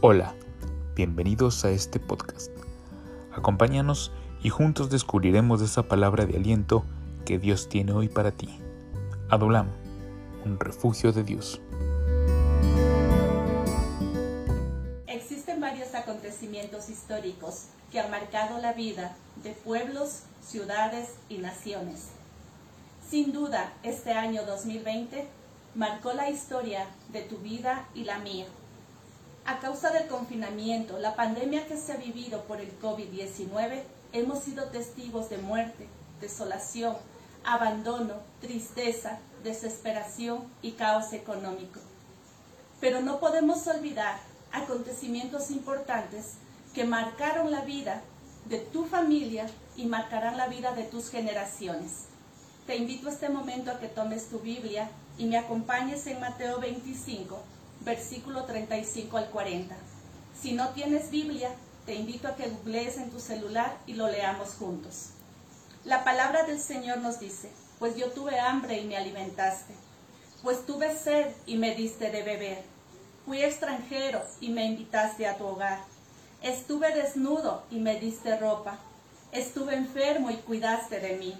Hola, bienvenidos a este podcast. Acompáñanos y juntos descubriremos esa palabra de aliento que Dios tiene hoy para ti. Adulam, un refugio de Dios. Existen varios acontecimientos históricos que han marcado la vida de pueblos, ciudades y naciones. Sin duda, este año 2020 marcó la historia de tu vida y la mía. A causa del confinamiento, la pandemia que se ha vivido por el COVID-19, hemos sido testigos de muerte, desolación, abandono, tristeza, desesperación y caos económico. Pero no podemos olvidar acontecimientos importantes que marcaron la vida de tu familia y marcarán la vida de tus generaciones. Te invito a este momento a que tomes tu Biblia y me acompañes en Mateo 25, versículo 35 al 40. Si no tienes Biblia, te invito a que googlees en tu celular y lo leamos juntos. La palabra del Señor nos dice, pues yo tuve hambre y me alimentaste, pues tuve sed y me diste de beber, fui extranjero y me invitaste a tu hogar, estuve desnudo y me diste ropa, estuve enfermo y cuidaste de mí,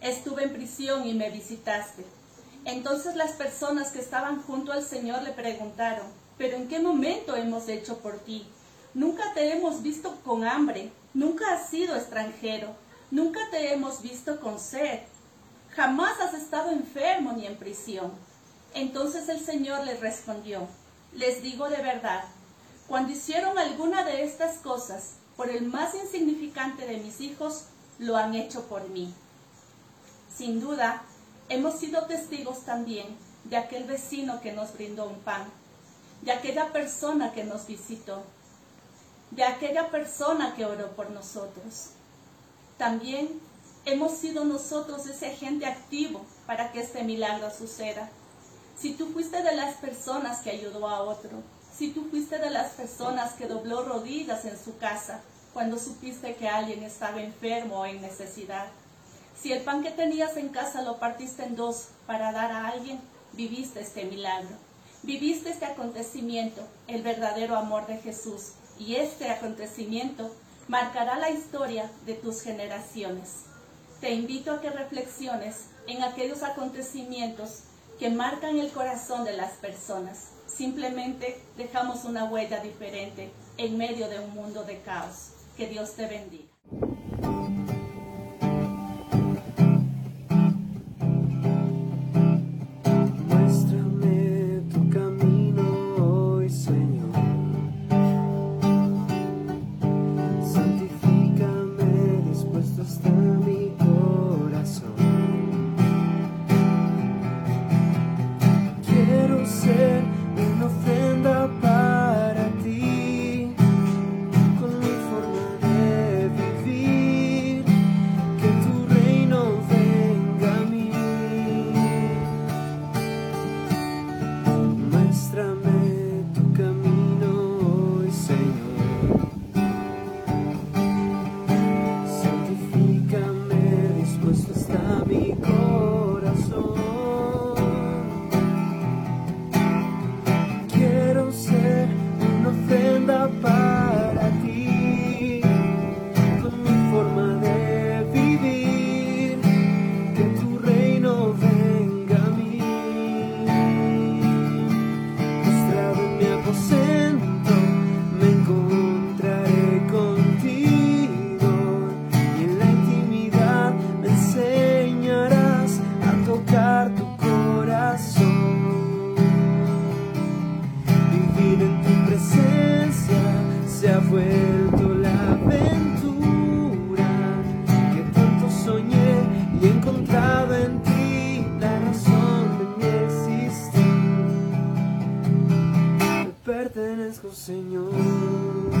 estuve en prisión y me visitaste. Entonces las personas que estaban junto al Señor le preguntaron, ¿pero en qué momento hemos hecho por ti? Nunca te hemos visto con hambre, nunca has sido extranjero, nunca te hemos visto con sed, jamás has estado enfermo ni en prisión. Entonces el Señor les respondió, les digo de verdad, cuando hicieron alguna de estas cosas por el más insignificante de mis hijos, lo han hecho por mí. Sin duda, hemos sido testigos también de aquel vecino que nos brindó un pan, de aquella persona que nos visitó, de aquella persona que oró por nosotros. También hemos sido nosotros ese agente activo para que este milagro suceda. Si tú fuiste de las personas que ayudó a otro, si tú fuiste de las personas que dobló rodillas en su casa cuando supiste que alguien estaba enfermo o en necesidad, si el pan que tenías en casa lo partiste en dos para dar a alguien, viviste este milagro. Viviste este acontecimiento, el verdadero amor de Jesús. Y este acontecimiento marcará la historia de tus generaciones. Te invito a que reflexiones en aquellos acontecimientos que marcan el corazón de las personas. Simplemente dejamos una huella diferente en medio de un mundo de caos. Que Dios te bendiga. Señor.